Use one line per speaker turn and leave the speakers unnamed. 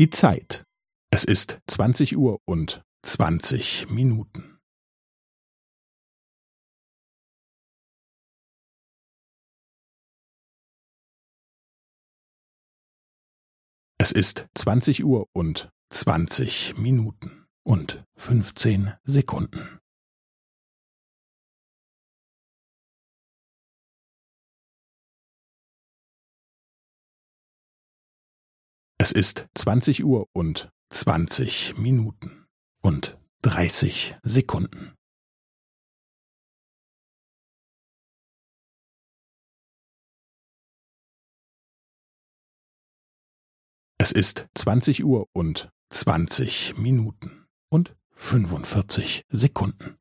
Die Zeit. Es ist zwanzig Uhr und zwanzig Minuten. Es ist zwanzig Uhr und zwanzig Minuten und fünfzehn Sekunden. Es ist zwanzig Uhr und zwanzig Minuten und dreißig Sekunden. Es ist zwanzig Uhr und zwanzig Minuten und fünfundvierzig Sekunden.